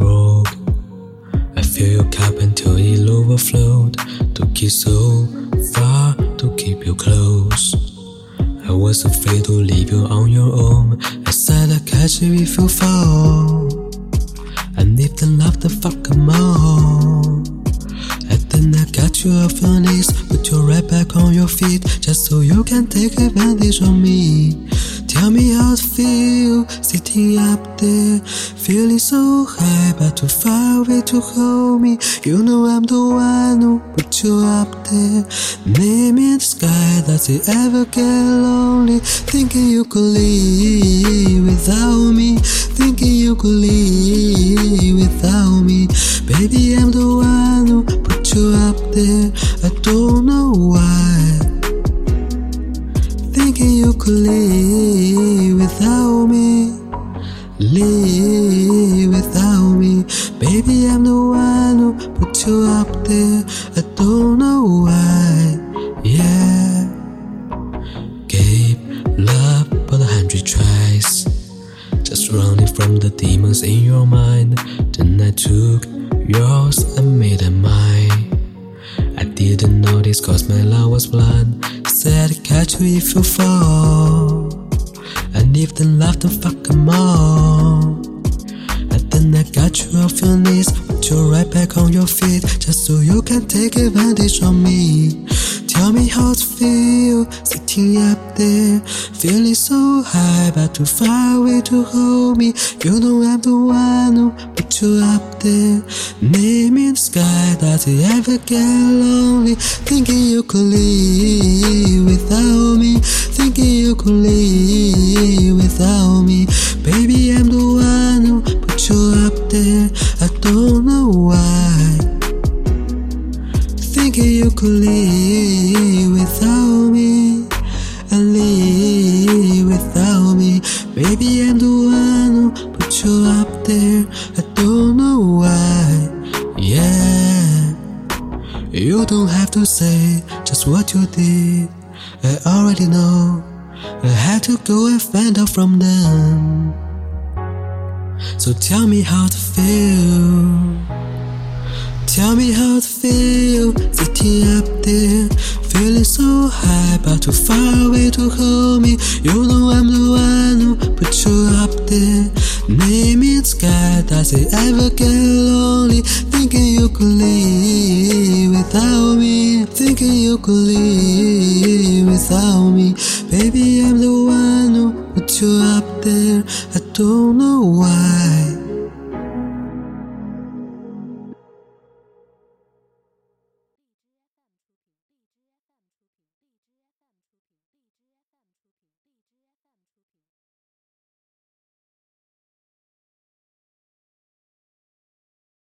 road. I fill your cup until it overflowed. Took you so far to keep you close. I was afraid to leave you on your own. I said I'd catch you if you fall. And if the love the fuck them all. And then I got you off your knees, put you right back on your feet, just so you can take advantage of me. Tell me how it feel sitting up there, feeling so high, but too far away to hold me. You know I'm the one who put you up there. Name in the sky, does it ever get lonely? Thinking you could leave without me, thinking you could leave without me. Baby, I'm the one who put you up there. I don't know why. Thinking you could leave Baby, I'm the one who put you up there. I don't know why, yeah. Gave love but a hundred tries, just running from the demons in your mind. Then I took yours and made it mine. I didn't notice cause my love was blind. Said I'd catch you if you fall. And if the love then fuck 'em all. And I got you off your knees, put you right back on your feet, just so you can take advantage of me. Tell me how it feel sitting up there, feeling so high but too far away to hold me. You know I'm the one who put you up there. Name in the sky, does it ever get lonely? Thinking you could leave without me, thinking you could leave without me. Thinking you could leave without me and leave without me. Baby, I'm the one who put you up there. I don't know why. Yeah. You don't have to say just what you did. I already know. I had to go and find out from them. So tell me how to feel. Tell me how to feel up there, feeling so high but too far away to hold me. You know I'm the one who put you up there. Name it sky, does it ever get lonely? Thinking you could leave without me, thinking you could leave without me. Baby, I'm the one who put you up there. I don't know why.